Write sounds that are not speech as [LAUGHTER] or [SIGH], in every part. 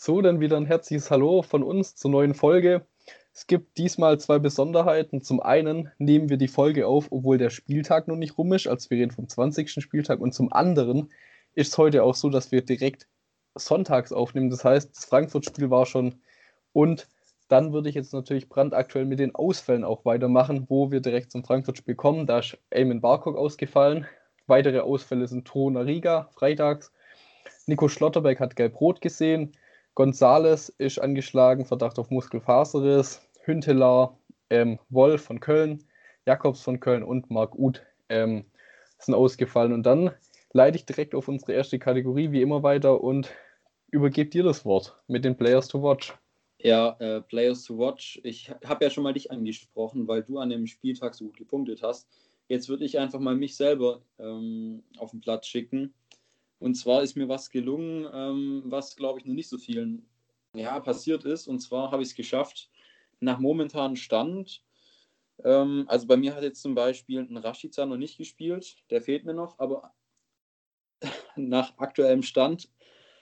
So, dann wieder ein herzliches Hallo von uns zur neuen Folge. Es gibt diesmal zwei Besonderheiten. Zum einen nehmen wir die Folge auf, obwohl der Spieltag noch nicht rum ist, als wir reden vom 20. Spieltag. Und zum anderen ist es heute auch so, dass wir direkt sonntags aufnehmen. Das heißt, das Frankfurt-Spiel war schon. Und dann würde ich jetzt natürlich brandaktuell mit den Ausfällen auch weitermachen, wo wir direkt zum Frankfurt-Spiel kommen. Da ist Eamon Barcock ausgefallen. Weitere Ausfälle sind Tona Riga freitags. Nico Schlotterbeck hat gelb-rot gesehen. Gonzales ist angeschlagen, Verdacht auf Muskelfaserriss. Hünteler, ähm, Wolf von Köln, Jakobs von Köln und Marc Uth ähm, sind ausgefallen. Und dann leite ich direkt auf unsere erste Kategorie wie immer weiter und übergebe dir das Wort mit den Players to Watch. Ja, äh, Players to Watch. Ich habe ja schon mal dich angesprochen, weil du an dem Spieltag so gut gepunktet hast. Jetzt würde ich einfach mal mich selber ähm, auf den Platz schicken. Und zwar ist mir was gelungen, ähm, was glaube ich noch nicht so vielen ja, passiert ist. Und zwar habe ich es geschafft, nach momentanem Stand, ähm, also bei mir hat jetzt zum Beispiel ein Rashica noch nicht gespielt, der fehlt mir noch, aber [LAUGHS] nach aktuellem Stand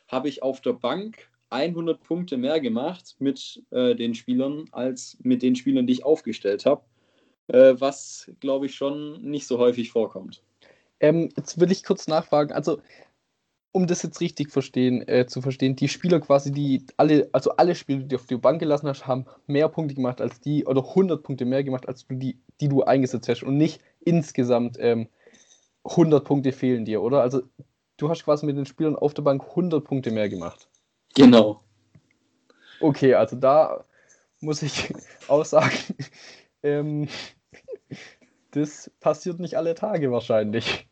habe ich auf der Bank 100 Punkte mehr gemacht mit äh, den Spielern als mit den Spielern, die ich aufgestellt habe, äh, was glaube ich schon nicht so häufig vorkommt. Ähm, jetzt will ich kurz nachfragen, also um das jetzt richtig verstehen, äh, zu verstehen, die Spieler quasi, die alle, also alle Spieler, die du auf die Bank gelassen hast, haben mehr Punkte gemacht als die, oder 100 Punkte mehr gemacht, als du die, die du eingesetzt hast und nicht insgesamt ähm, 100 Punkte fehlen dir, oder? Also du hast quasi mit den Spielern auf der Bank 100 Punkte mehr gemacht. Genau. Okay, also da muss ich [LAUGHS] auch sagen, [LAUGHS] ähm, [LAUGHS] das passiert nicht alle Tage wahrscheinlich.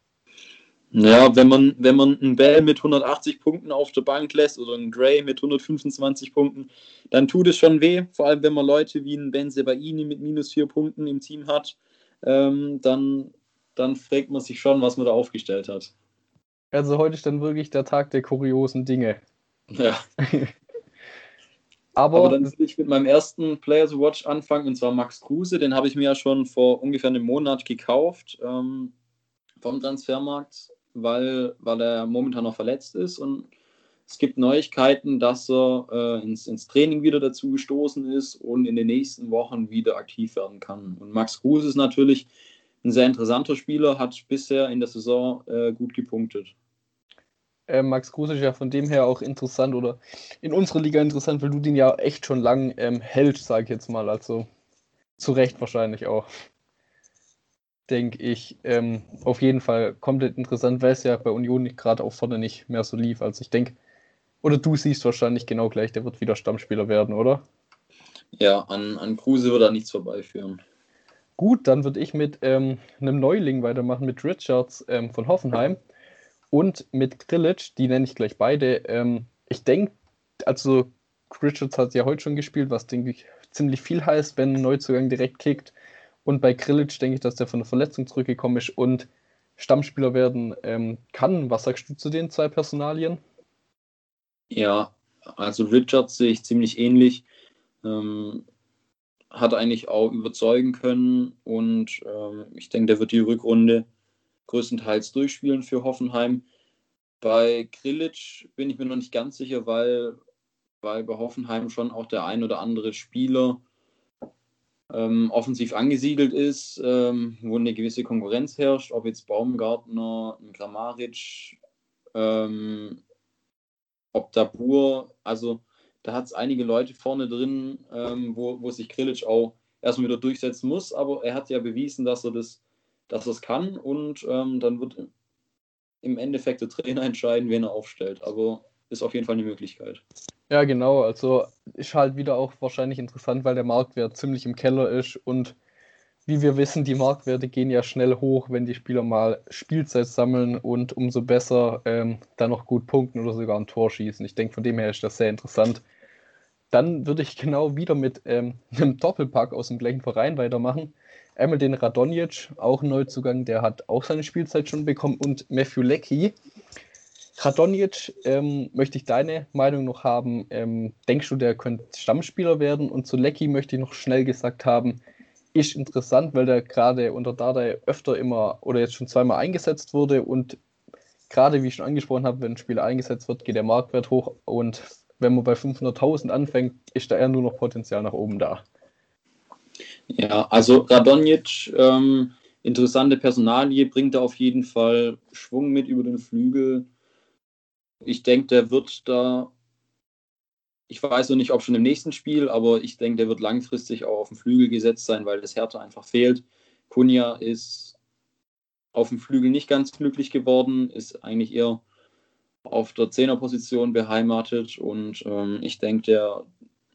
Ja, wenn man, wenn man einen Bell mit 180 Punkten auf der Bank lässt oder einen Gray mit 125 Punkten, dann tut es schon weh. Vor allem, wenn man Leute wie einen Ben Sebaini mit minus vier Punkten im Team hat, ähm, dann, dann fragt man sich schon, was man da aufgestellt hat. Also heute ist dann wirklich der Tag der kuriosen Dinge. Ja. [LAUGHS] Aber, Aber, dann will ich mit meinem ersten Player to Watch anfangen, und zwar Max Kruse. Den habe ich mir ja schon vor ungefähr einem Monat gekauft ähm, vom Transfermarkt weil, weil er momentan noch verletzt ist und es gibt Neuigkeiten, dass er äh, ins, ins Training wieder dazu gestoßen ist und in den nächsten Wochen wieder aktiv werden kann. Und Max Kruse ist natürlich ein sehr interessanter Spieler, hat bisher in der Saison äh, gut gepunktet. Äh, Max Kruse ist ja von dem her auch interessant oder in unserer Liga interessant, weil du den ja echt schon lang ähm, hältst, sage ich jetzt mal. Also zu Recht wahrscheinlich auch denke ich, ähm, auf jeden Fall komplett interessant, weil es ja bei Union gerade auch vorne nicht mehr so lief. Also ich denke, oder du siehst wahrscheinlich genau gleich, der wird wieder Stammspieler werden, oder? Ja, an, an Kruse wird er nichts vorbeiführen. Gut, dann würde ich mit ähm, einem Neuling weitermachen, mit Richards ähm, von Hoffenheim und mit Grillitsch, die nenne ich gleich beide. Ähm, ich denke, also Richards hat ja heute schon gespielt, was denke ich ziemlich viel heißt, wenn ein Neuzugang direkt kickt. Und bei Grilic denke ich, dass der von der Verletzung zurückgekommen ist und Stammspieler werden ähm, kann. Was sagst du zu den zwei Personalien? Ja, also Richards sehe ich ziemlich ähnlich. Ähm, hat eigentlich auch überzeugen können und ähm, ich denke, der wird die Rückrunde größtenteils durchspielen für Hoffenheim. Bei Grilic bin ich mir noch nicht ganz sicher, weil, weil bei Hoffenheim schon auch der ein oder andere Spieler ähm, offensiv angesiedelt ist, ähm, wo eine gewisse Konkurrenz herrscht, ob jetzt Baumgartner, Grammaric, ähm, ob Dabur, also da hat es einige Leute vorne drin, ähm, wo, wo sich Krilic auch erstmal wieder durchsetzen muss, aber er hat ja bewiesen, dass er das, dass es kann und ähm, dann wird im Endeffekt der Trainer entscheiden, wen er aufstellt. Aber ist auf jeden Fall eine Möglichkeit. Ja, genau. Also ist halt wieder auch wahrscheinlich interessant, weil der Marktwert ziemlich im Keller ist und wie wir wissen, die Marktwerte gehen ja schnell hoch, wenn die Spieler mal Spielzeit sammeln und umso besser ähm, dann noch gut punkten oder sogar ein Tor schießen. Ich denke, von dem her ist das sehr interessant. Dann würde ich genau wieder mit ähm, [LAUGHS] einem Doppelpack aus dem gleichen Verein weitermachen. Einmal den Radonjic, auch ein Neuzugang, der hat auch seine Spielzeit schon bekommen und Matthew Leckie, Radonjic, ähm, möchte ich deine Meinung noch haben. Ähm, denkst du, der könnte Stammspieler werden? Und zu Lecky möchte ich noch schnell gesagt haben, ist interessant, weil der gerade unter Dardai öfter immer oder jetzt schon zweimal eingesetzt wurde und gerade wie ich schon angesprochen habe, wenn ein Spieler eingesetzt wird, geht der Marktwert hoch und wenn man bei 500.000 anfängt, ist da eher nur noch Potenzial nach oben da. Ja, also Radonjic, ähm, interessante Personalie, bringt da auf jeden Fall Schwung mit über den Flügel. Ich denke, der wird da, ich weiß noch nicht, ob schon im nächsten Spiel, aber ich denke, der wird langfristig auch auf den Flügel gesetzt sein, weil das Härte einfach fehlt. Kunja ist auf dem Flügel nicht ganz glücklich geworden, ist eigentlich eher auf der Zehnerposition beheimatet und ähm, ich denke, der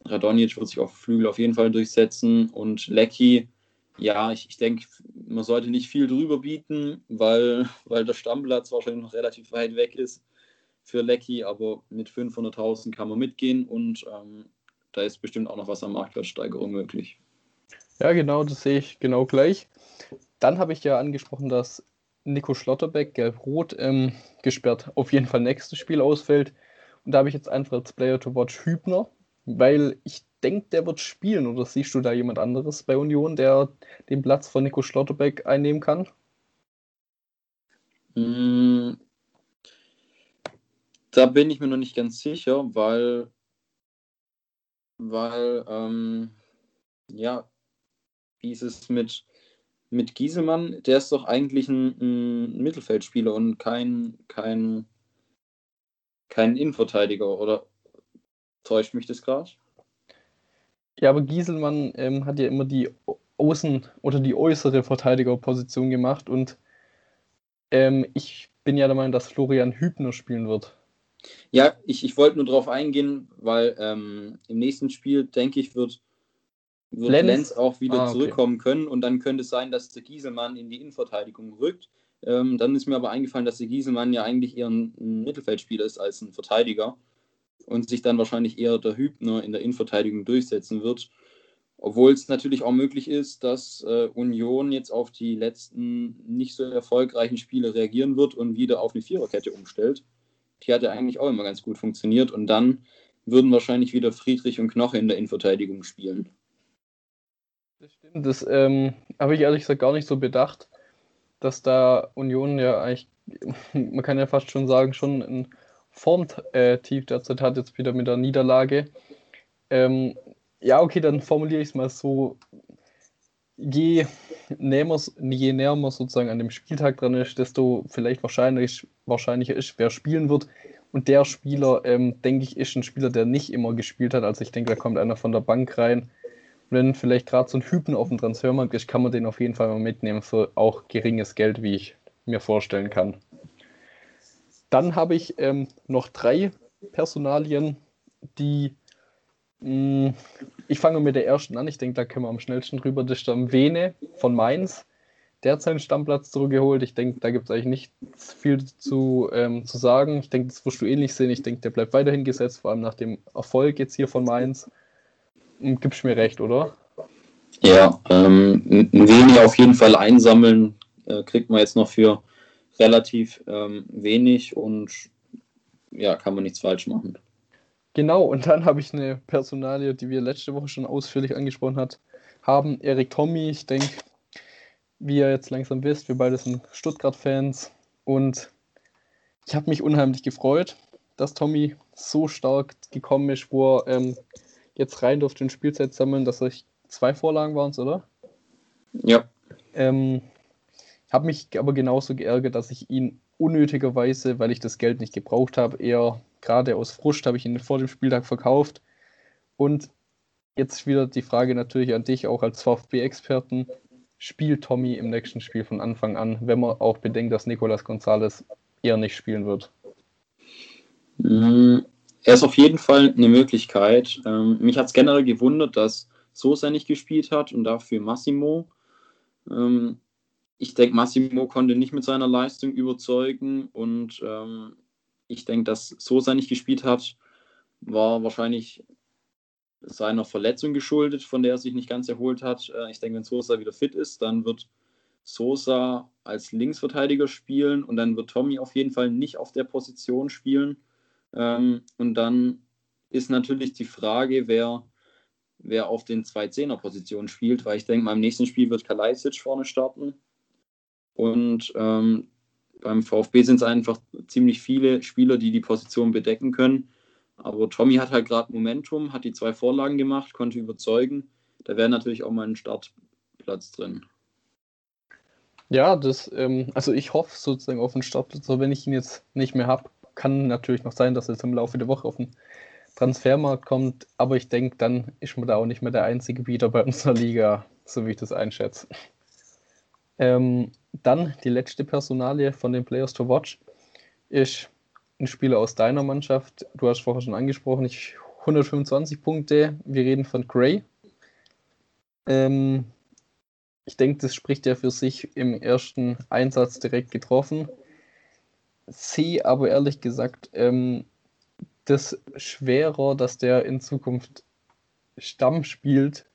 Radonjic wird sich auf Flügel auf jeden Fall durchsetzen und Lecky, ja, ich, ich denke, man sollte nicht viel drüber bieten, weil, weil der Stammplatz wahrscheinlich noch relativ weit weg ist für Lecky, aber mit 500.000 kann man mitgehen und ähm, da ist bestimmt auch noch was an Marktwertsteigerung möglich. Ja, genau, das sehe ich genau gleich. Dann habe ich ja angesprochen, dass Nico Schlotterbeck, gelb-rot, ähm, gesperrt, auf jeden Fall nächstes Spiel ausfällt. Und da habe ich jetzt einfach als Player to Watch Hübner, weil ich denke, der wird spielen. Oder siehst du da jemand anderes bei Union, der den Platz von Nico Schlotterbeck einnehmen kann? Mm, da bin ich mir noch nicht ganz sicher, weil, weil ähm, ja, wie ist es mit mit Gieselmann, der ist doch eigentlich ein, ein Mittelfeldspieler und kein, kein, kein Innenverteidiger, oder täuscht mich das gerade? Ja, aber Gieselmann ähm, hat ja immer die Außen- oder die äußere Verteidigerposition gemacht und ähm, ich bin ja der Meinung, dass Florian Hübner spielen wird. Ja, ich, ich wollte nur darauf eingehen, weil ähm, im nächsten Spiel, denke ich, wird wird Lenz, Lenz auch wieder ah, okay. zurückkommen können und dann könnte es sein, dass der Gieselmann in die Innenverteidigung rückt. Ähm, dann ist mir aber eingefallen, dass der Gieselmann ja eigentlich eher ein, ein, Mittelfeldspieler ist als ein Verteidiger und sich dann wahrscheinlich eher der Hübner in der Innenverteidigung durchsetzen wird. Obwohl es natürlich auch möglich ist, dass äh, Union jetzt auf die letzten nicht so erfolgreichen Spiele reagieren wird und wieder auf eine Viererkette umstellt. Die hat ja eigentlich auch immer ganz gut funktioniert und dann würden wahrscheinlich wieder Friedrich und Knoche in der Innenverteidigung spielen. Das stimmt, das ähm, habe ich ehrlich gesagt gar nicht so bedacht, dass da Union ja eigentlich, [LAUGHS] man kann ja fast schon sagen, schon ein Formtief äh, derzeit hat, jetzt wieder mit der Niederlage. Ähm, ja, okay, dann formuliere ich es mal so. Je näher, je näher man sozusagen an dem Spieltag dran ist, desto vielleicht wahrscheinlich, wahrscheinlicher ist, wer spielen wird. Und der Spieler, ähm, denke ich, ist ein Spieler, der nicht immer gespielt hat. Also ich denke, da kommt einer von der Bank rein wenn vielleicht gerade so ein Hypen auf dem Transfermarkt ist, kann man den auf jeden Fall mal mitnehmen für auch geringes Geld, wie ich mir vorstellen kann. Dann habe ich ähm, noch drei Personalien, die ich fange mit der ersten an. Ich denke, da können wir am schnellsten drüber. Das ist der Vene von Mainz. Der hat seinen Stammplatz zurückgeholt. Ich denke, da gibt es eigentlich nicht viel zu, ähm, zu sagen. Ich denke, das wirst du ähnlich sehen. Ich denke, der bleibt weiterhin gesetzt, vor allem nach dem Erfolg jetzt hier von Mainz. Gibst mir recht, oder? Ja, ähm, wenig auf jeden Fall einsammeln äh, kriegt man jetzt noch für relativ ähm, wenig und ja, kann man nichts falsch machen. Genau, und dann habe ich eine Personalie, die wir letzte Woche schon ausführlich angesprochen hat, haben. Erik Tommy, ich denke, wie ihr jetzt langsam wisst, wir beide sind Stuttgart-Fans und ich habe mich unheimlich gefreut, dass Tommy so stark gekommen ist, wo er ähm, jetzt rein durfte in Spielzeit sammeln, dass ich zwei Vorlagen waren es, oder? Ja. Ähm, habe mich aber genauso geärgert, dass ich ihn unnötigerweise, weil ich das Geld nicht gebraucht habe, eher gerade aus Frust habe ich ihn vor dem Spieltag verkauft. Und jetzt wieder die Frage natürlich an dich, auch als VfB-Experten. Spielt Tommy im nächsten Spiel von Anfang an, wenn man auch bedenkt, dass Nicolas Gonzalez eher nicht spielen wird? Mm, er ist auf jeden Fall eine Möglichkeit. Ähm, mich hat es generell gewundert, dass Sosa nicht gespielt hat und dafür Massimo. Ähm, ich denke, Massimo konnte nicht mit seiner Leistung überzeugen und ähm, ich denke, dass Sosa nicht gespielt hat, war wahrscheinlich seiner Verletzung geschuldet, von der er sich nicht ganz erholt hat. Äh, ich denke, wenn Sosa wieder fit ist, dann wird Sosa als Linksverteidiger spielen und dann wird Tommy auf jeden Fall nicht auf der Position spielen. Ähm, und dann ist natürlich die Frage, wer, wer auf den zwei Zehner-Positionen spielt, weil ich denke, beim nächsten Spiel wird Kalajdzic vorne starten. Und ähm, beim VfB sind es einfach ziemlich viele Spieler, die die Position bedecken können. Aber Tommy hat halt gerade Momentum, hat die zwei Vorlagen gemacht, konnte überzeugen. Da wäre natürlich auch mal ein Startplatz drin. Ja, das, ähm, also ich hoffe sozusagen auf den Startplatz, aber wenn ich ihn jetzt nicht mehr habe, kann natürlich noch sein, dass er jetzt im Laufe der Woche auf den Transfermarkt kommt. Aber ich denke, dann ist man da auch nicht mehr der einzige Bieter bei unserer Liga, so wie ich das einschätze. Ähm, dann die letzte Personalie von den Players to Watch ist ein Spieler aus deiner Mannschaft. Du hast vorher schon angesprochen, ich 125 Punkte. Wir reden von Gray. Ähm, ich denke, das spricht ja für sich im ersten Einsatz direkt getroffen. Sehe aber ehrlich gesagt ähm, das schwerer, dass der in Zukunft Stamm spielt.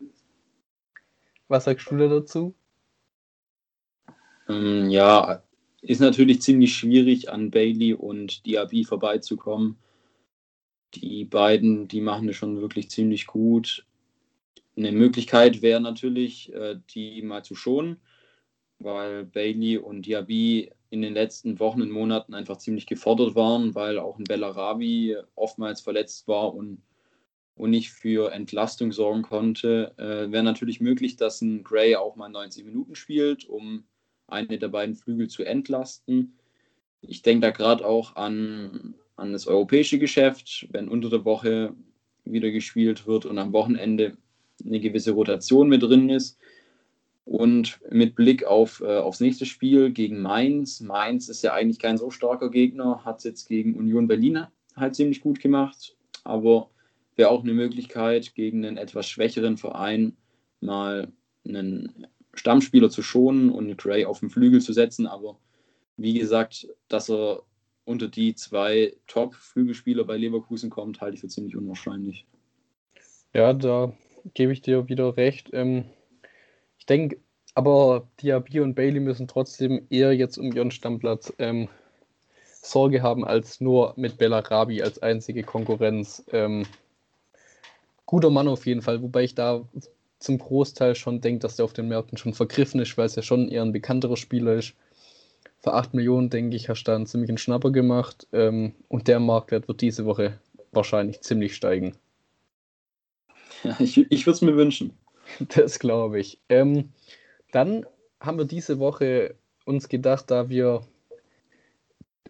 Was sagst du da dazu? Ähm, ja, ist natürlich ziemlich schwierig, an Bailey und Diaby vorbeizukommen. Die beiden, die machen das schon wirklich ziemlich gut. Eine Möglichkeit wäre natürlich, äh, die mal zu schonen, weil Bailey und Diaby in den letzten Wochen und Monaten einfach ziemlich gefordert waren, weil auch ein Bellarabi oftmals verletzt war und, und nicht für Entlastung sorgen konnte. Äh, wäre natürlich möglich, dass ein Gray auch mal 90 Minuten spielt, um eine der beiden Flügel zu entlasten. Ich denke da gerade auch an, an das europäische Geschäft, wenn unter der Woche wieder gespielt wird und am Wochenende eine gewisse Rotation mit drin ist. Und mit Blick auf, äh, aufs nächste Spiel gegen Mainz. Mainz ist ja eigentlich kein so starker Gegner, hat es jetzt gegen Union Berlin halt ziemlich gut gemacht. Aber wäre auch eine Möglichkeit, gegen einen etwas schwächeren Verein mal einen Stammspieler zu schonen und Gray auf den Flügel zu setzen. Aber wie gesagt, dass er unter die zwei Top-Flügelspieler bei Leverkusen kommt, halte ich für ziemlich unwahrscheinlich. Ja, da gebe ich dir wieder recht. Ähm, ich denke, aber Diaby und Bailey müssen trotzdem eher jetzt um ihren Stammplatz ähm, Sorge haben, als nur mit Bellarabi als einzige Konkurrenz. Ähm, guter Mann auf jeden Fall, wobei ich da zum Großteil schon denke, dass der auf den Märkten schon vergriffen ist, weil es ja schon eher ein bekannterer Spieler ist. Für 8 Millionen, denke ich, hast du da einen ziemlichen Schnapper gemacht. Ähm, und der Marktwert wird diese Woche wahrscheinlich ziemlich steigen. Ja, ich ich würde es mir wünschen. [LAUGHS] Das glaube ich. Ähm, dann haben wir diese Woche uns gedacht, da wir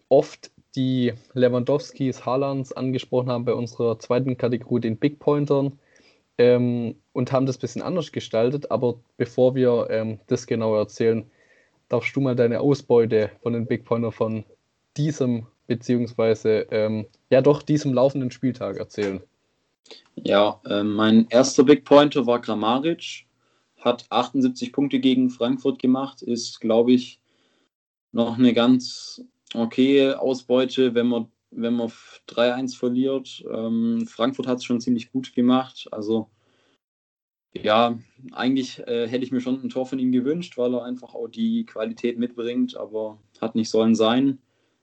oft die Lewandowskis, Haalands angesprochen haben bei unserer zweiten Kategorie, den Big Pointern, ähm, und haben das ein bisschen anders gestaltet. Aber bevor wir ähm, das genau erzählen, darfst du mal deine Ausbeute von den Big Pointer von diesem, beziehungsweise ähm, ja doch diesem laufenden Spieltag erzählen. Ja, äh, mein erster Big Pointer war Grammaric, hat 78 Punkte gegen Frankfurt gemacht, ist, glaube ich, noch eine ganz okay Ausbeute, wenn man wenn man 3-1 verliert. Ähm, Frankfurt hat es schon ziemlich gut gemacht. Also ja, eigentlich äh, hätte ich mir schon ein Tor von ihm gewünscht, weil er einfach auch die Qualität mitbringt, aber hat nicht sollen sein.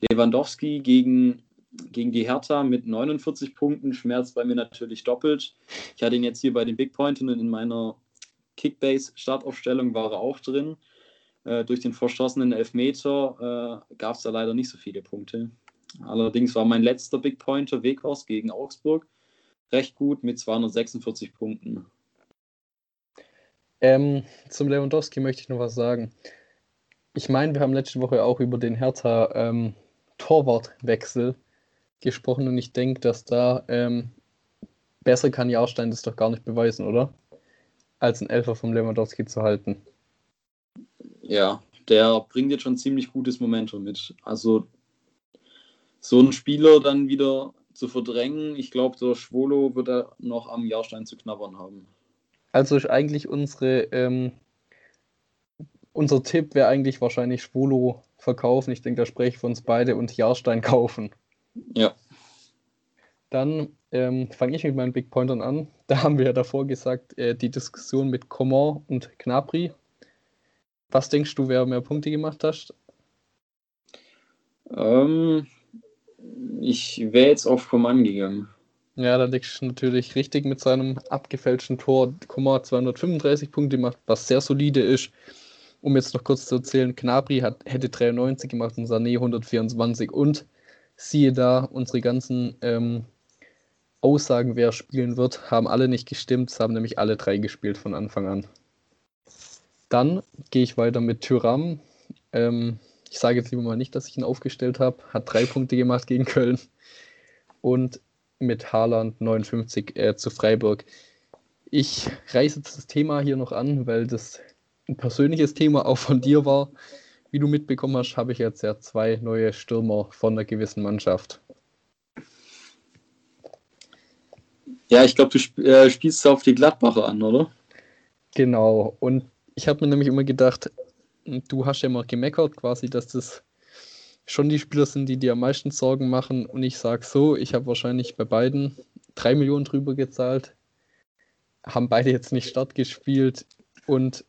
Lewandowski gegen, gegen die Hertha mit 49 Punkten schmerzt bei mir natürlich doppelt. Ich hatte ihn jetzt hier bei den Big Points und in meiner Kickbase-Startaufstellung war er auch drin. Äh, durch den verstoßenen Elfmeter äh, gab es da leider nicht so viele Punkte. Allerdings war mein letzter Big Pointer Weghorst gegen Augsburg recht gut mit 246 Punkten. Ähm, zum Lewandowski möchte ich noch was sagen. Ich meine, wir haben letzte Woche auch über den Hertha ähm, Torwartwechsel gesprochen und ich denke, dass da ähm, besser kann Jahrstein das doch gar nicht beweisen, oder? Als ein Elfer vom Lewandowski zu halten. Ja, der bringt jetzt schon ziemlich gutes Momentum mit. Also so einen Spieler dann wieder zu verdrängen, ich glaube, der Schwolo wird da noch am Jahrstein zu knabbern haben. Also ist eigentlich unsere, ähm, unser Tipp wäre eigentlich wahrscheinlich Schwolo verkaufen. Ich denke, da spreche ich für uns beide und Jahrstein kaufen. Ja. Dann ähm, fange ich mit meinen Big Pointern an. [LAUGHS] Da haben wir ja davor gesagt, äh, die Diskussion mit Coman und Knapri. Was denkst du, wer mehr Punkte gemacht hat? Ähm, ich wäre jetzt auf Coman gegangen. Ja, da liegst du natürlich richtig mit seinem abgefälschten Tor. Coman 235 Punkte gemacht, was sehr solide ist. Um jetzt noch kurz zu erzählen, Knabri hat, hätte 93 gemacht und Sané 124 und siehe da, unsere ganzen ähm, Aussagen, wer spielen wird, haben alle nicht gestimmt. Es haben nämlich alle drei gespielt von Anfang an. Dann gehe ich weiter mit Tyram. Ähm, ich sage jetzt lieber mal nicht, dass ich ihn aufgestellt habe. Hat drei Punkte gemacht gegen Köln. Und mit Haaland 59 äh, zu Freiburg. Ich reiße jetzt das Thema hier noch an, weil das ein persönliches Thema auch von dir war. Wie du mitbekommen hast, habe ich jetzt ja zwei neue Stürmer von einer gewissen Mannschaft. Ja, ich glaube, du sp äh, spielst auf die Gladbacher an, oder? Genau. Und ich habe mir nämlich immer gedacht, du hast ja immer gemeckert, quasi, dass das schon die Spieler sind, die dir am meisten Sorgen machen. Und ich sage so, ich habe wahrscheinlich bei beiden drei Millionen drüber gezahlt, haben beide jetzt nicht Start gespielt und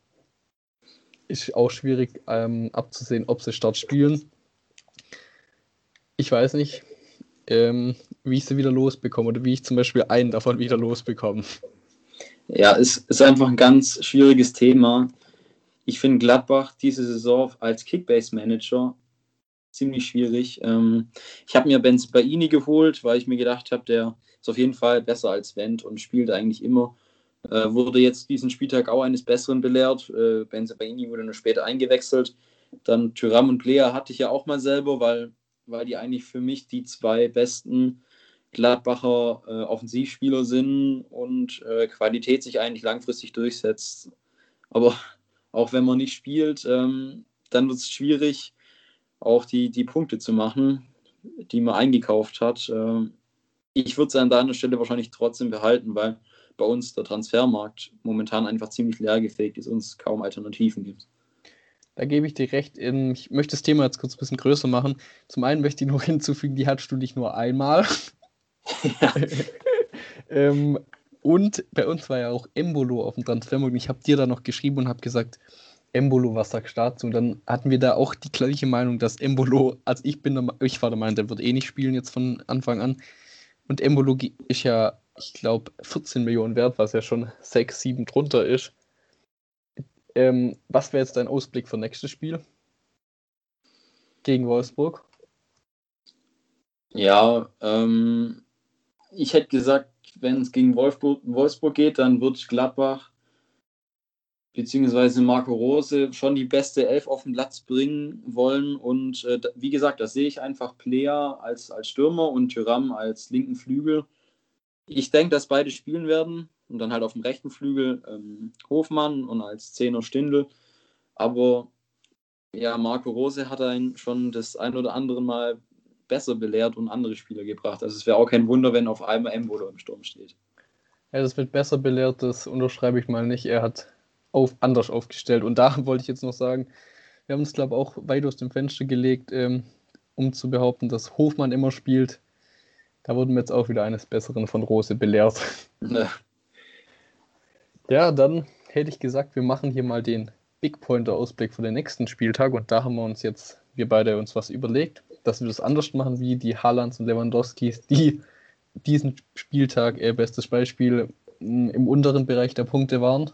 ist auch schwierig ähm, abzusehen, ob sie Start spielen. Ich weiß nicht, ähm, wie ich sie wieder losbekomme oder wie ich zum Beispiel einen davon wieder losbekomme. Ja, es ist einfach ein ganz schwieriges Thema. Ich finde Gladbach diese Saison als Kickbase-Manager ziemlich schwierig. Ähm, ich habe mir Benz Baini geholt, weil ich mir gedacht habe, der ist auf jeden Fall besser als Wendt und spielt eigentlich immer. Äh, wurde jetzt diesen Spieltag auch eines Besseren belehrt. Äh, Benz Baini wurde nur später eingewechselt. Dann Tyram und Lea hatte ich ja auch mal selber, weil weil die eigentlich für mich die zwei besten Gladbacher äh, Offensivspieler sind und äh, Qualität sich eigentlich langfristig durchsetzt. Aber auch wenn man nicht spielt, ähm, dann wird es schwierig, auch die, die Punkte zu machen, die man eingekauft hat. Ähm, ich würde es an deiner Stelle wahrscheinlich trotzdem behalten, weil bei uns der Transfermarkt momentan einfach ziemlich leergefegt ist und es kaum Alternativen gibt. Da gebe ich dir recht. Ich möchte das Thema jetzt kurz ein bisschen größer machen. Zum einen möchte ich noch [LAUGHS] hinzufügen, die hattest du dich nur einmal. Ja. [LAUGHS] ähm, und bei uns war ja auch Embolo auf dem Transfermarkt. Ich habe dir da noch geschrieben und habe gesagt, Embolo, was sagst du dazu? Und dann hatten wir da auch die gleiche Meinung, dass Embolo, also ich bin der, ich war der Meinung, der wird eh nicht spielen jetzt von Anfang an. Und Embolo ist ja, ich glaube, 14 Millionen wert, was ja schon 6, 7 drunter ist. Ähm, was wäre jetzt dein Ausblick für nächstes Spiel? Gegen Wolfsburg? Ja, ähm, ich hätte gesagt, wenn es gegen Wolfsburg, Wolfsburg geht, dann wird Gladbach beziehungsweise Marco Rose schon die beste Elf auf den Platz bringen wollen. Und äh, wie gesagt, das sehe ich einfach Player als, als Stürmer und Tyram als linken Flügel. Ich denke, dass beide spielen werden und dann halt auf dem rechten Flügel ähm, Hofmann und als Zehner Stindl. Aber ja, Marco Rose hat einen schon das ein oder andere Mal besser belehrt und andere Spieler gebracht. Also es wäre auch kein Wunder, wenn auf einmal Embolo im Sturm steht. Ja, das wird besser belehrt, das unterschreibe ich mal nicht. Er hat auf, anders aufgestellt. Und da [LAUGHS] wollte ich jetzt noch sagen, wir haben uns, glaube ich, auch weit aus dem Fenster gelegt, ähm, um zu behaupten, dass Hofmann immer spielt. Da wurden wir jetzt auch wieder eines Besseren von Rose belehrt. Ja. Ja, dann hätte ich gesagt, wir machen hier mal den Big Pointer-Ausblick für den nächsten Spieltag und da haben wir uns jetzt, wir beide uns was überlegt, dass wir das anders machen wie die Haalands und Lewandowskis, die diesen Spieltag, äh, bestes Beispiel, im unteren Bereich der Punkte waren.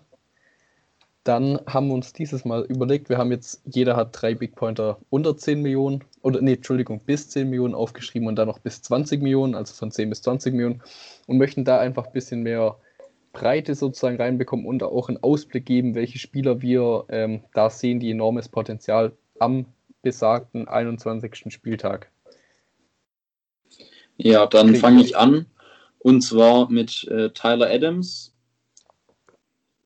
Dann haben wir uns dieses Mal überlegt, wir haben jetzt, jeder hat drei Big Pointer unter 10 Millionen, oder nee, Entschuldigung, bis 10 Millionen aufgeschrieben und dann noch bis 20 Millionen, also von 10 bis 20 Millionen und möchten da einfach ein bisschen mehr Breite sozusagen reinbekommen und auch einen Ausblick geben, welche Spieler wir ähm, da sehen, die enormes Potenzial am besagten 21. Spieltag. Ja, dann fange ich an und zwar mit äh, Tyler Adams.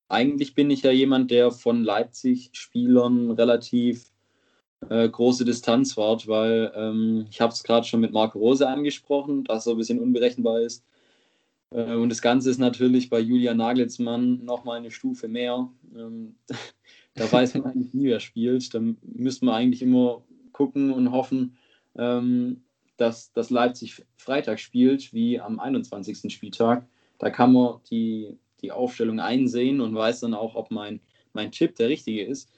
Eigentlich bin ich ja jemand, der von Leipzig-Spielern relativ äh, große Distanz wart, weil ähm, ich habe es gerade schon mit Marco Rose angesprochen, dass er ein bisschen unberechenbar ist. Äh, und das Ganze ist natürlich bei Julian Nagelsmann nochmal eine Stufe mehr. Ähm, da weiß man eigentlich nie, wer spielt. Da müsste man eigentlich immer gucken und hoffen, ähm, dass, dass Leipzig Freitag spielt, wie am 21. Spieltag. Da kann man die, die Aufstellung einsehen und weiß dann auch, ob mein, mein Tipp der richtige ist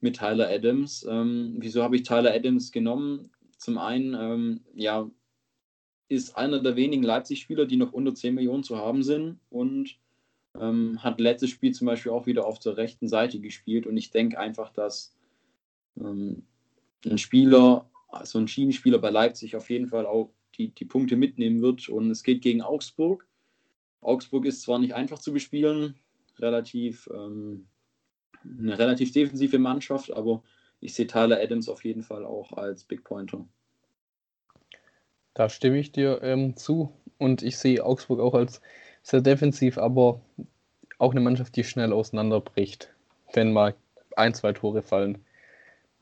mit Tyler Adams. Ähm, wieso habe ich Tyler Adams genommen? Zum einen, ähm, ja, ist einer der wenigen Leipzig-Spieler, die noch unter 10 Millionen zu haben sind und ähm, hat letztes Spiel zum Beispiel auch wieder auf der rechten Seite gespielt. Und ich denke einfach, dass ähm, ein Spieler, also ein Schienenspieler bei Leipzig auf jeden Fall auch die, die Punkte mitnehmen wird. Und es geht gegen Augsburg. Augsburg ist zwar nicht einfach zu bespielen, relativ, ähm, eine relativ defensive Mannschaft, aber ich sehe Tyler Adams auf jeden Fall auch als Big Pointer. Da stimme ich dir ähm, zu und ich sehe Augsburg auch als sehr defensiv, aber auch eine Mannschaft, die schnell auseinanderbricht, wenn mal ein, zwei Tore fallen.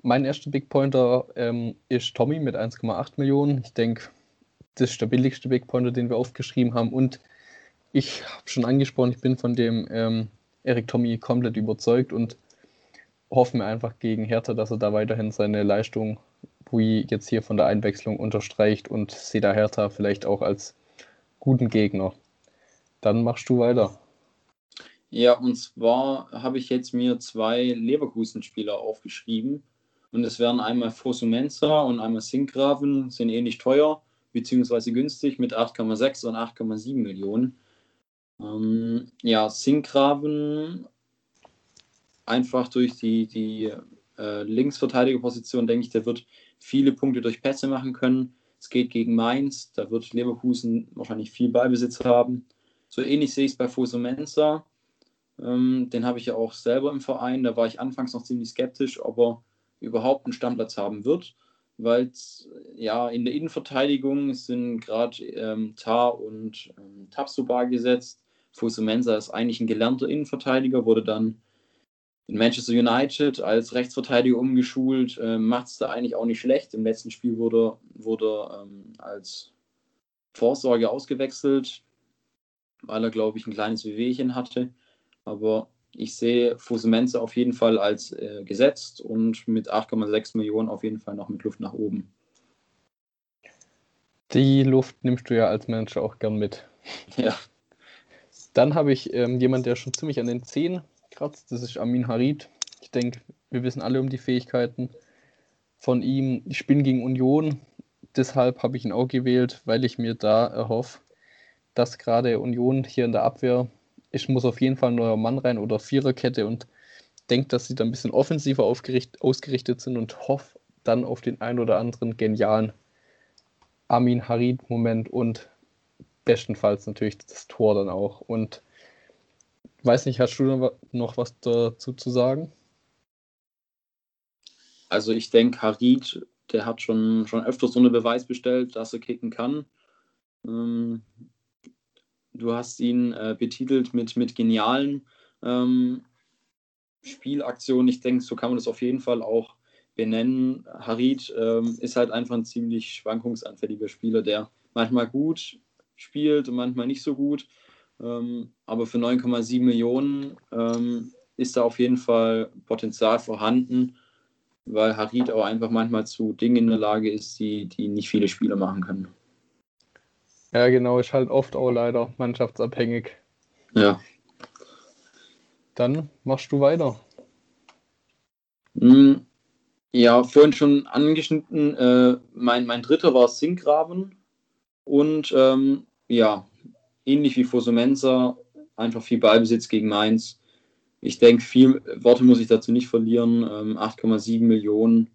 Mein erster Big Pointer ähm, ist Tommy mit 1,8 Millionen. Ich denke, das ist der billigste Big Pointer, den wir aufgeschrieben haben. Und ich habe schon angesprochen, ich bin von dem ähm, Erik Tommy komplett überzeugt und hoffe mir einfach gegen Hertha, dass er da weiterhin seine Leistung, wie jetzt hier von der Einwechslung, unterstreicht und sehe da Hertha vielleicht auch als guten Gegner. Dann machst du weiter. Ja, und zwar habe ich jetzt mir zwei Leverkusen-Spieler aufgeschrieben. Und es wären einmal Fosumenza und einmal Sinkgraven, sind ähnlich teuer, beziehungsweise günstig mit 8,6 und 8,7 Millionen. Ähm, ja, Sinkgraven einfach durch die, die äh, Linksverteidigerposition, denke ich, der wird viele Punkte durch Pässe machen können. Es geht gegen Mainz, da wird Leverkusen wahrscheinlich viel Ballbesitz haben. So ähnlich sehe ich es bei Fosu Mensa. Ähm, den habe ich ja auch selber im Verein. Da war ich anfangs noch ziemlich skeptisch, ob er überhaupt einen Stammplatz haben wird, weil ja in der Innenverteidigung sind gerade ähm, Tar und ähm, Tapsuba gesetzt. Fosu Mensa ist eigentlich ein gelernter Innenverteidiger, wurde dann in Manchester United als Rechtsverteidiger umgeschult, äh, macht es da eigentlich auch nicht schlecht. Im letzten Spiel wurde, wurde ähm, als Vorsorge ausgewechselt, weil er, glaube ich, ein kleines Wehwehchen hatte. Aber ich sehe Fusemenze auf jeden Fall als äh, gesetzt und mit 8,6 Millionen auf jeden Fall noch mit Luft nach oben. Die Luft nimmst du ja als Manager auch gern mit. [LAUGHS] Ja. Dann habe ich ähm, jemanden, der schon ziemlich an den Zehen kratzt. Das ist Amin Harid. Ich denke, wir wissen alle um die Fähigkeiten von ihm. Ich spiele gegen Union. Deshalb habe ich ihn auch gewählt, weil ich mir da erhoffe, dass gerade Union hier in der Abwehr, ich muss auf jeden Fall ein neuer Mann rein oder Viererkette und denke, dass sie da ein bisschen offensiver ausgerichtet sind und hoffe dann auf den ein oder anderen genialen Amin Harid-Moment und bestenfalls natürlich das Tor dann auch. Und Weiß nicht, hast du noch was dazu zu sagen? Also ich denke, Harid, der hat schon, schon öfters so einen Beweis bestellt, dass er kicken kann. Ähm, du hast ihn äh, betitelt mit, mit genialen ähm, Spielaktionen. Ich denke, so kann man das auf jeden Fall auch benennen. Harid ähm, ist halt einfach ein ziemlich schwankungsanfälliger Spieler, der manchmal gut spielt und manchmal nicht so gut. Ähm, aber für 9,7 Millionen ähm, ist da auf jeden Fall Potenzial vorhanden, weil Harid auch einfach manchmal zu Dingen in der Lage ist, die, die nicht viele Spieler machen können. Ja, genau, ist halt oft auch leider mannschaftsabhängig. Ja. Dann machst du weiter. Hm, ja, vorhin schon angeschnitten, äh, mein, mein dritter war Sinkgraven. Und ähm, ja, ähnlich wie Fosumensa, einfach viel Ballbesitz gegen Mainz. Ich denke, viel Worte muss ich dazu nicht verlieren. 8,7 ähm, Millionen.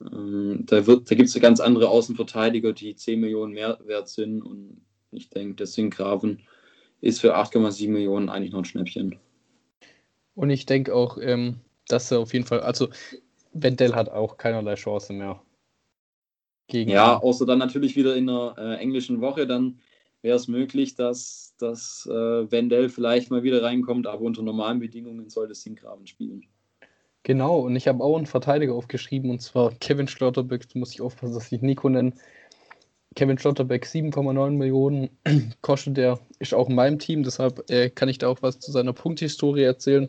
Ähm, da da gibt es ganz andere Außenverteidiger, die 10 Millionen mehr wert sind. Und ich denke, deswegen Graven ist für 8,7 Millionen eigentlich noch ein Schnäppchen. Und ich denke auch, ähm, dass er auf jeden Fall, also Wendell hat auch keinerlei Chance mehr. Gegen ja, außer dann natürlich wieder in der äh, englischen Woche, dann wäre es möglich, dass, dass äh, Wendell vielleicht mal wieder reinkommt, aber unter normalen Bedingungen soll das Sinkgraven spielen. Genau, und ich habe auch einen Verteidiger aufgeschrieben, und zwar Kevin Schlotterbeck, muss ich aufpassen, dass ich Nico nenne. Kevin Schlotterbeck, 7,9 Millionen [CLEARS THROAT] kostet der, ist auch in meinem Team, deshalb äh, kann ich da auch was zu seiner Punkthistorie erzählen.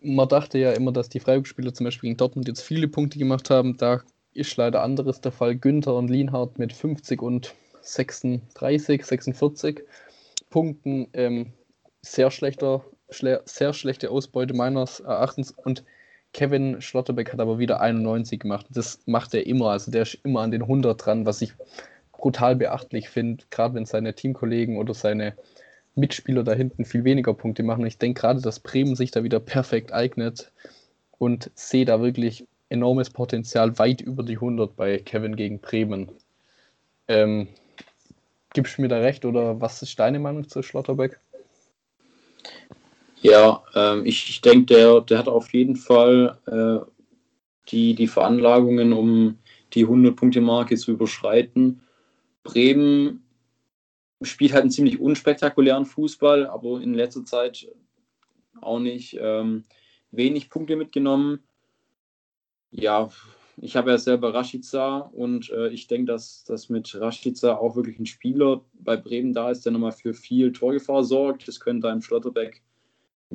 Man dachte ja immer, dass die Freiburg-Spieler zum Beispiel gegen Dortmund jetzt viele Punkte gemacht haben. Da ist leider anderes der Fall. Günther und Lienhardt mit 50 und 36, 46 Punkten. Ähm, sehr schlechter, schle sehr schlechte Ausbeute meines Erachtens. Und Kevin Schlotterbeck hat aber wieder 91 gemacht. Das macht er immer. Also der ist immer an den 100 dran, was ich brutal beachtlich finde, gerade wenn seine Teamkollegen oder seine Mitspieler da hinten viel weniger Punkte machen. Ich denke gerade, dass Bremen sich da wieder perfekt eignet und sehe da wirklich enormes Potenzial weit über die 100 bei Kevin gegen Bremen. Ähm, Gibst du mir da recht oder was ist deine Meinung zu Schlotterbeck? Ja, ähm, ich, ich denke, der, der hat auf jeden Fall äh, die, die Veranlagungen, um die 100-Punkte-Marke zu überschreiten. Bremen spielt halt einen ziemlich unspektakulären Fußball, aber in letzter Zeit auch nicht ähm, wenig Punkte mitgenommen. Ja, ich habe ja selber Rashica und äh, ich denke, dass, dass mit Rashica auch wirklich ein Spieler bei Bremen da ist, der nochmal für viel Torgefahr sorgt. Das könnte einem Schlotterbeck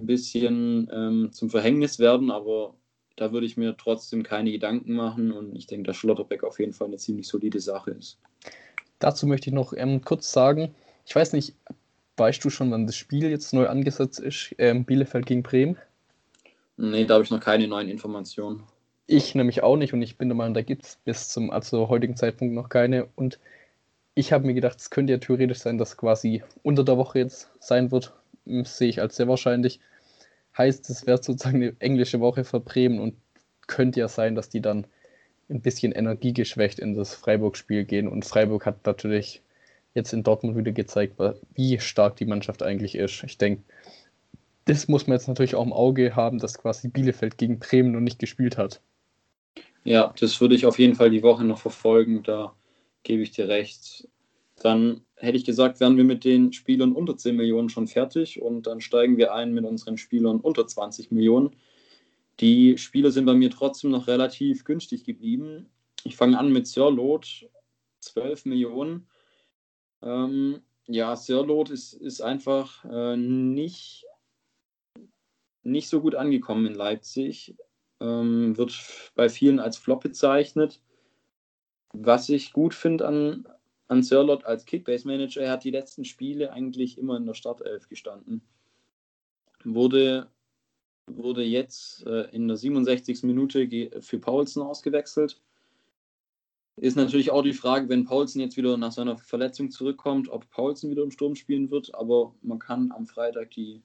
ein bisschen ähm, zum Verhängnis werden, aber da würde ich mir trotzdem keine Gedanken machen und ich denke, dass Schlotterbeck auf jeden Fall eine ziemlich solide Sache ist. Dazu möchte ich noch ähm, kurz sagen, ich weiß nicht, weißt du schon, wann das Spiel jetzt neu angesetzt ist, ähm, Bielefeld gegen Bremen? Nee, da habe ich noch keine neuen Informationen. Ich nämlich auch nicht und ich bin der Meinung, da gibt es bis zum also heutigen Zeitpunkt noch keine und ich habe mir gedacht, es könnte ja theoretisch sein, dass quasi unter der Woche jetzt sein wird, das sehe ich als sehr wahrscheinlich. Heißt, es wäre sozusagen eine englische Woche für Bremen und könnte ja sein, dass die dann ein bisschen energiegeschwächt in das Freiburg-Spiel gehen. Und Freiburg hat natürlich jetzt in Dortmund wieder gezeigt, wie stark die Mannschaft eigentlich ist. Ich denke, das muss man jetzt natürlich auch im Auge haben, dass quasi Bielefeld gegen Bremen noch nicht gespielt hat. Ja, das würde ich auf jeden Fall die Woche noch verfolgen. Da gebe ich dir recht. Dann hätte ich gesagt, wären wir mit den Spielern unter 10 Millionen schon fertig und dann steigen wir ein mit unseren Spielern unter 20 Millionen. Die Spieler sind bei mir trotzdem noch relativ günstig geblieben. Ich fange an mit Sirlot, 12 Millionen. Ähm, ja, Sirlot ist, ist einfach äh, nicht, nicht so gut angekommen in Leipzig. Ähm, wird bei vielen als Flop bezeichnet. Was ich gut finde an, an Sirlot als Kickbase-Manager, er hat die letzten Spiele eigentlich immer in der Startelf gestanden. Wurde, wurde jetzt äh, in der 67. Minute für Paulsen ausgewechselt. Ist natürlich auch die Frage, wenn Paulsen jetzt wieder nach seiner Verletzung zurückkommt, ob Paulsen wieder im Sturm spielen wird. Aber man kann am Freitag die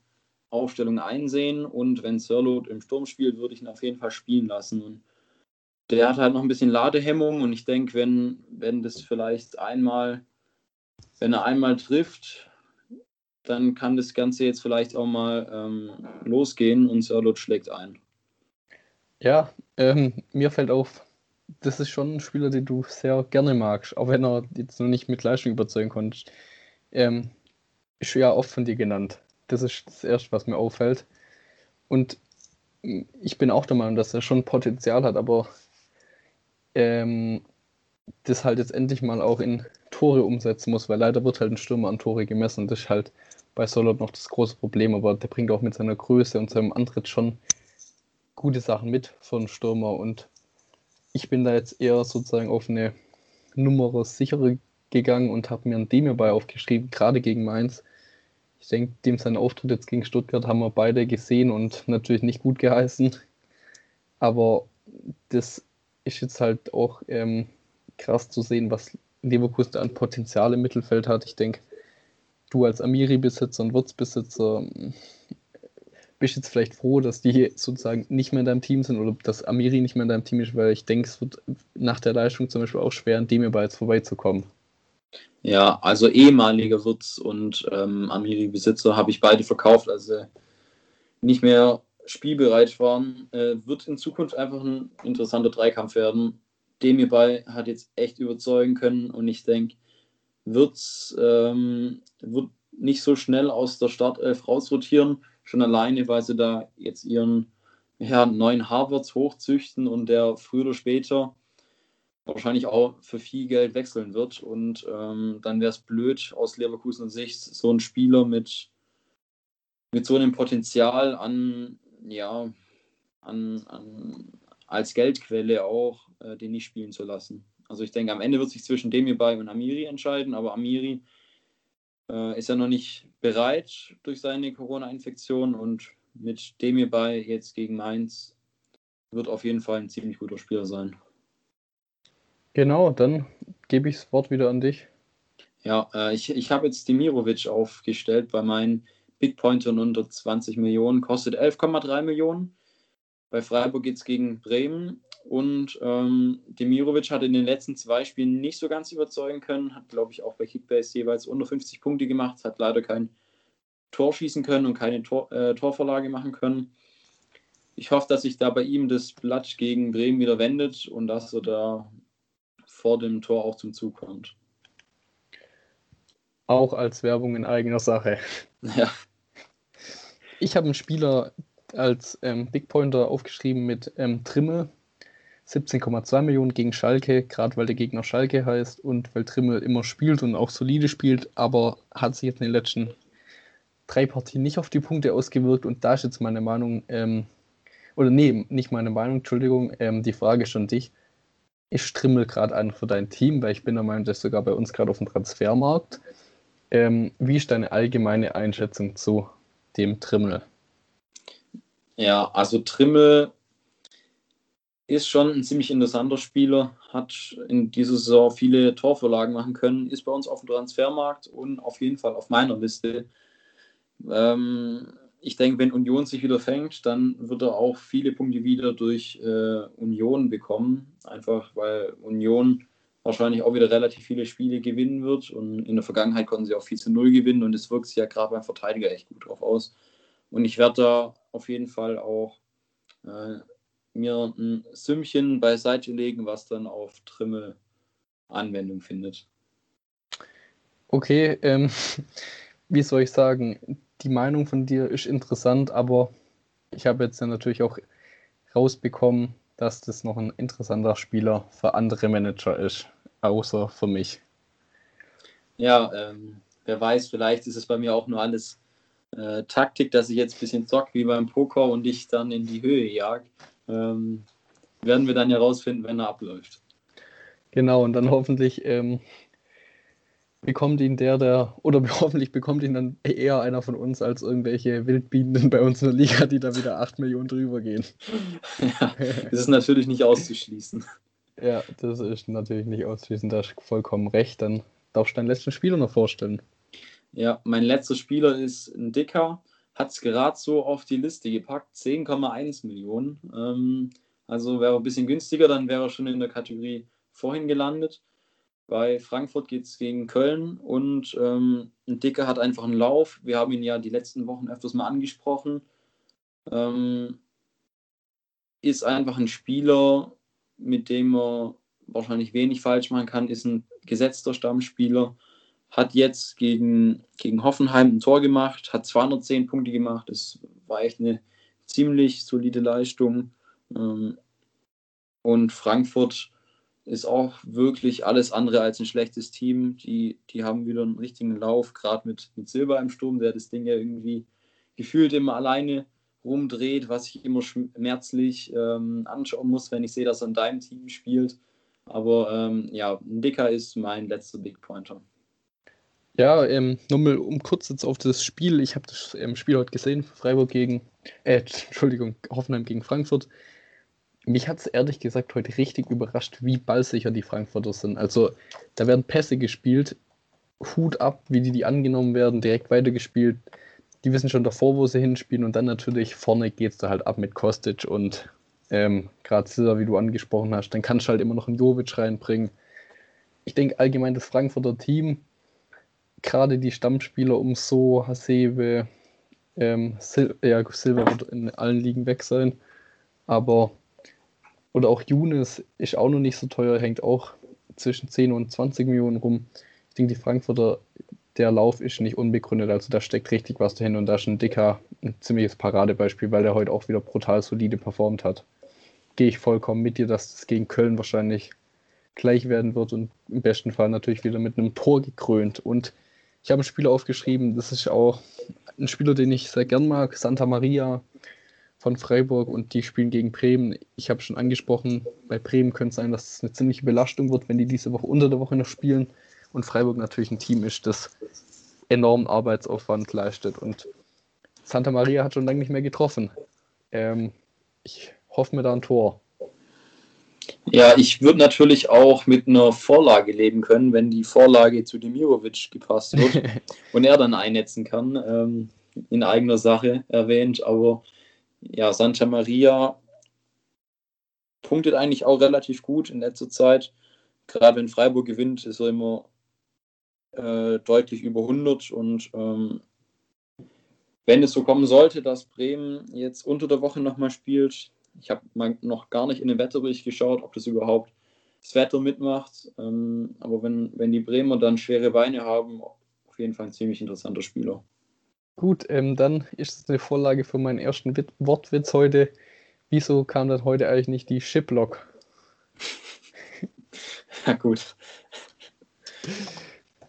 Aufstellung einsehen und wenn Sirlot im Sturm spielt, würde ich ihn auf jeden Fall spielen lassen. Und der hat halt noch ein bisschen Ladehemmung und ich denke, wenn, wenn das vielleicht einmal, wenn er einmal trifft, dann kann das Ganze jetzt vielleicht auch mal ähm, losgehen und Sörlot schlägt ein. Ja, ähm, mir fällt auf, das ist schon ein Spieler, den du sehr gerne magst, auch wenn er jetzt noch nicht mit Leistung überzeugen konnte. Ähm, ist ja oft von dir genannt. Das ist das Erste, was mir auffällt. Und ich bin auch der Meinung, dass er schon Potenzial hat, aber ähm, das halt jetzt endlich mal auch in Tore umsetzen muss, weil leider wird halt ein Stürmer an Tore gemessen. Das ist halt bei Solot noch das große Problem, aber der bringt auch mit seiner Größe und seinem Antritt schon gute Sachen mit für einen Stürmer und ich bin da jetzt eher sozusagen auf eine Nummer sichere gegangen und habe mir ein Demi bei aufgeschrieben, gerade gegen Mainz. Ich denke, dem sein Auftritt jetzt gegen Stuttgart haben wir beide gesehen und natürlich nicht gut geheißen. Aber das ist jetzt halt auch ähm, krass zu sehen, was Leverkusen an Potenzial im Mittelfeld hat. Ich denke, du als Amiri-Besitzer und Wurzbesitzer ähm, bist jetzt vielleicht froh, dass die sozusagen nicht mehr in deinem Team sind oder dass Amiri nicht mehr in deinem Team ist, weil ich denke, es wird nach der Leistung zum Beispiel auch schwer, an dem ihr jetzt vorbeizukommen. Ja, also ehemaliger Wurz und ähm, Amiri-Besitzer habe ich beide verkauft, also nicht mehr spielbereit waren, äh, wird in Zukunft einfach ein interessanter Dreikampf werden. Dem hierbei hat jetzt echt überzeugen können und ich denke, ähm, wird nicht so schnell aus der Startelf rausrotieren, schon alleine, weil sie da jetzt ihren ja, neuen Harvards hochzüchten und der früher oder später wahrscheinlich auch für viel Geld wechseln wird. Und ähm, dann wäre es blöd aus Leverkusener Sicht, so einen Spieler mit, mit so einem Potenzial an ja, an, an, als Geldquelle auch äh, den nicht spielen zu lassen. Also ich denke, am Ende wird sich zwischen dem hierbei und Amiri entscheiden, aber Amiri äh, ist ja noch nicht bereit durch seine Corona-Infektion und mit dem hierbei jetzt gegen Mainz wird auf jeden Fall ein ziemlich guter Spieler sein. Genau, dann gebe ich das Wort wieder an dich. Ja, äh, ich, ich habe jetzt Demirovic aufgestellt bei meinen Big Pointer unter 20 Millionen, kostet 11,3 Millionen. Bei Freiburg geht es gegen Bremen. und ähm, Demirovic hat in den letzten zwei Spielen nicht so ganz überzeugen können, hat, glaube ich, auch bei Kickbase jeweils unter 50 Punkte gemacht, hat leider kein Tor schießen können und keine Tor, äh, Torvorlage machen können. Ich hoffe, dass sich da bei ihm das Blatt gegen Bremen wieder wendet und dass er da vor dem Tor auch zum Zug kommt. Auch als Werbung in eigener Sache. Ja. Ich habe einen Spieler als ähm, Big Pointer aufgeschrieben mit ähm, Trimmel. 17,2 Millionen gegen Schalke, gerade weil der Gegner Schalke heißt und weil Trimmel immer spielt und auch solide spielt, aber hat sich jetzt in den letzten drei Partien nicht auf die Punkte ausgewirkt und da ist jetzt meine Meinung, ähm, oder nee, nicht meine Meinung, Entschuldigung, ähm, die Frage schon dich. Ich strimmel gerade an für dein Team, weil ich bin der Meinung, dass sogar bei uns gerade auf dem Transfermarkt. Ähm, wie ist deine allgemeine Einschätzung zu dem Trimmel? Ja, also Trimmel ist schon ein ziemlich interessanter Spieler, hat in dieser Saison viele Torvorlagen machen können, ist bei uns auf dem Transfermarkt und auf jeden Fall auf meiner Liste. Ähm, ich denke, wenn Union sich wieder fängt, dann wird er auch viele Punkte wieder durch äh, Union bekommen. Einfach weil Union wahrscheinlich auch wieder relativ viele Spiele gewinnen wird. Und in der Vergangenheit konnten sie auch 4 zu 0 gewinnen und es wirkt sich ja gerade beim Verteidiger echt gut drauf aus. Und ich werde da auf jeden Fall auch äh, mir ein Sümmchen beiseite legen, was dann auf Trimmel Anwendung findet. Okay, ähm, [LAUGHS] wie soll ich sagen, die Meinung von dir ist interessant, aber ich habe jetzt ja natürlich auch rausbekommen, dass das noch ein interessanter Spieler für andere Manager ist, außer für mich. Ja, ähm, wer weiß, vielleicht ist es bei mir auch nur alles äh, Taktik, dass ich jetzt ein bisschen zock wie beim Poker und dich dann in die Höhe jag. Ähm, werden wir dann ja rausfinden, wenn er abläuft. Genau, und dann hoffentlich ähm, bekommt ihn der, der, oder [LAUGHS] hoffentlich bekommt ihn dann eher einer von uns als irgendwelche Wildbienen bei uns in der Liga, die da wieder 8 Millionen drüber gehen. [LAUGHS] Ja, das ist natürlich nicht auszuschließen. Ja, das ist natürlich nicht auszuschließen, da hast vollkommen recht. Dann darfst du deinen letzten Spieler noch vorstellen. Ja, mein letzter Spieler ist ein Dicker, hat es gerade so auf die Liste gepackt, 10,1 Millionen. Ähm, also wäre ein bisschen günstiger, dann wäre er schon in der Kategorie vorhin gelandet. Bei Frankfurt geht es gegen Köln und ähm, ein Dicker hat einfach einen Lauf. Wir haben ihn ja die letzten Wochen öfters mal angesprochen. Ähm, ist einfach ein Spieler, mit dem er wahrscheinlich wenig falsch machen kann, ist ein gesetzter Stammspieler hat jetzt gegen, gegen Hoffenheim ein Tor gemacht, hat 210 Punkte gemacht. Das war echt eine ziemlich solide Leistung. Ähm, und Frankfurt ist auch wirklich alles andere als ein schlechtes Team. Die, die haben wieder einen richtigen Lauf, gerade mit, mit Silber im Sturm, der das Ding ja irgendwie gefühlt immer alleine rumdreht, was ich immer schmerzlich ähm, anschauen muss, wenn ich sehe, dass er in deinem Team spielt. Aber ähm, ja, ein Dicker ist mein letzter Big Pointer. Ja, ähm, nur mal um kurz jetzt auf das Spiel. Ich habe das ähm, Spiel heute gesehen, Freiburg gegen, äh, Entschuldigung, Hoffenheim gegen Frankfurt. Mich hat es ehrlich gesagt heute richtig überrascht, wie ballsicher die Frankfurter sind. Also, da werden Pässe gespielt, Hut ab, wie die, die angenommen werden, direkt weitergespielt. Die wissen schon davor, wo sie hinspielen und dann natürlich vorne geht es da halt ab mit Kostic und ähm, gerade Silva, wie du angesprochen hast. Dann kannst du halt immer noch einen Jovic reinbringen. Ich denke allgemein, das Frankfurter Team gerade die Stammspieler um so Hasebe, ähm, Sil ja, Silva wird in allen Ligen weg sein, aber oder auch Younes ist auch noch nicht so teuer, hängt auch zwischen 10 und 20 Millionen rum. Ich denke, die Frankfurter, der Lauf ist nicht unbegründet, also da steckt richtig was dahin und da ist ein dicker, ein ziemliches Paradebeispiel, weil der heute auch wieder brutal solide performt hat. Gehe ich vollkommen mit dir, dass das gegen Köln wahrscheinlich gleich werden wird und im besten Fall natürlich wieder mit einem Tor gekrönt. Und ich habe einen Spieler aufgeschrieben, das ist auch ein Spieler, den ich sehr gern mag, Santa Maria von Freiburg und die spielen gegen Bremen. Ich habe schon angesprochen, bei Bremen könnte es sein, dass es eine ziemliche Belastung wird, wenn die diese Woche unter der Woche noch spielen und Freiburg natürlich ein Team ist, das enormen Arbeitsaufwand leistet und Santa Maria hat schon lange nicht mehr getroffen. Ähm, ich hoffe mir da ein Tor. Ja, ich würde natürlich auch mit einer Vorlage leben können, wenn die Vorlage zu Demirovic gepasst wird [LAUGHS] und er dann einnetzen kann. Ähm, in eigener Sache erwähnt, aber ja, Santa Maria punktet eigentlich auch relativ gut in letzter Zeit. Gerade wenn Freiburg gewinnt, ist er immer äh, deutlich über 100 und ähm, wenn es so kommen sollte, dass Bremen jetzt unter der Woche nochmal spielt, ich habe noch gar nicht in den Wetterbericht geschaut, ob das überhaupt das Wetter mitmacht. Ähm, aber wenn, wenn die Bremer dann schwere Beine haben, auf jeden Fall ein ziemlich interessanter Spieler. Gut, ähm, dann ist es eine Vorlage für meinen ersten Wit Wortwitz heute. Wieso kam dann heute eigentlich nicht die Shiplock? ja, [LAUGHS] gut.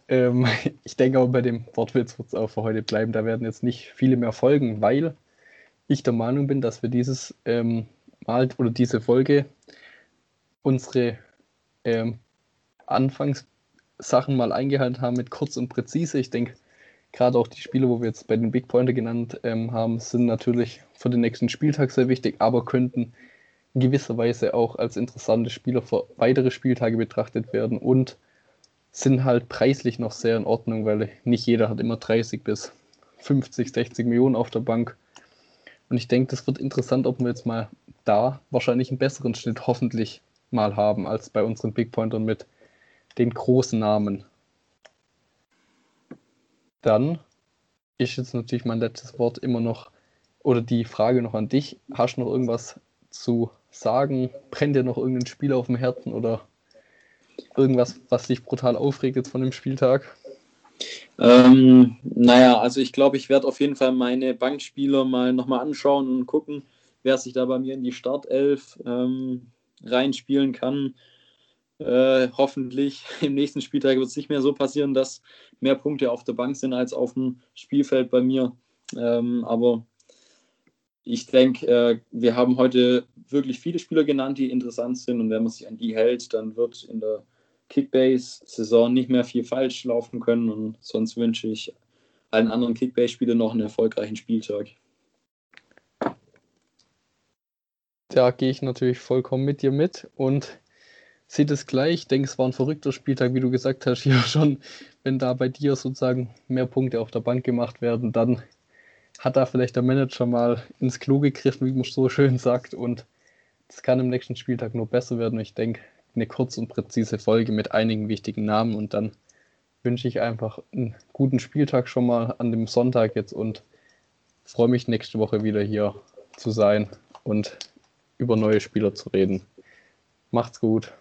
Ähm, [LAUGHS] ich denke aber bei dem Wortwitz wird es auch für heute bleiben. Da werden jetzt nicht viele mehr folgen, weil ich der Meinung bin, dass wir dieses ähm, Mal oder diese Folge unsere ähm, Anfangssachen mal eingehalten haben mit kurz und präzise. Ich denke, gerade auch die Spiele, wo wir jetzt bei den Big Pointer genannt ähm, haben, sind natürlich für den nächsten Spieltag sehr wichtig, aber könnten in gewisser Weise auch als interessante Spieler für weitere Spieltage betrachtet werden und sind halt preislich noch sehr in Ordnung, weil nicht jeder hat immer 30 bis 50, 60 Millionen auf der Bank. Und ich denke, das wird interessant, ob wir jetzt mal da wahrscheinlich einen besseren Schnitt hoffentlich mal haben als bei unseren Big Pointern mit den großen Namen. Dann ist jetzt natürlich mein letztes Wort immer noch oder die Frage noch an dich. Hast du noch irgendwas zu sagen? Brennt dir noch irgendein Spiel auf dem Herzen oder irgendwas, was dich brutal aufregt jetzt von dem Spieltag? Ähm, naja, also ich glaube, ich werde auf jeden Fall meine Bankspieler mal nochmal anschauen und gucken, wer sich da bei mir in die Startelf ähm, reinspielen kann. Äh, hoffentlich [LAUGHS] im nächsten Spieltag wird es nicht mehr so passieren, dass mehr Punkte auf der Bank sind als auf dem Spielfeld bei mir. Ähm, aber ich denke, äh, wir haben heute wirklich viele Spieler genannt, die interessant sind. Und wenn man sich an die hält, dann wird in der Kickbase-Saison nicht mehr viel falsch laufen können. Und sonst wünsche ich allen anderen Kickbase-Spielern noch einen erfolgreichen Spieltag. Da gehe ich natürlich vollkommen mit dir mit und sehe das gleich. Ich denke, es war ein verrückter Spieltag, wie du gesagt hast, [LAUGHS] hier schon. Wenn da bei dir sozusagen mehr Punkte auf der Bank gemacht werden, dann hat da vielleicht der Manager mal ins Klo gegriffen, wie man so schön sagt. Und es kann im nächsten Spieltag nur besser werden. Ich denke, eine kurze und präzise Folge mit einigen wichtigen Namen und dann wünsche ich einfach einen guten Spieltag schon mal an dem Sonntag jetzt und freue mich nächste Woche wieder hier zu sein und über neue Spieler zu reden. Macht's gut.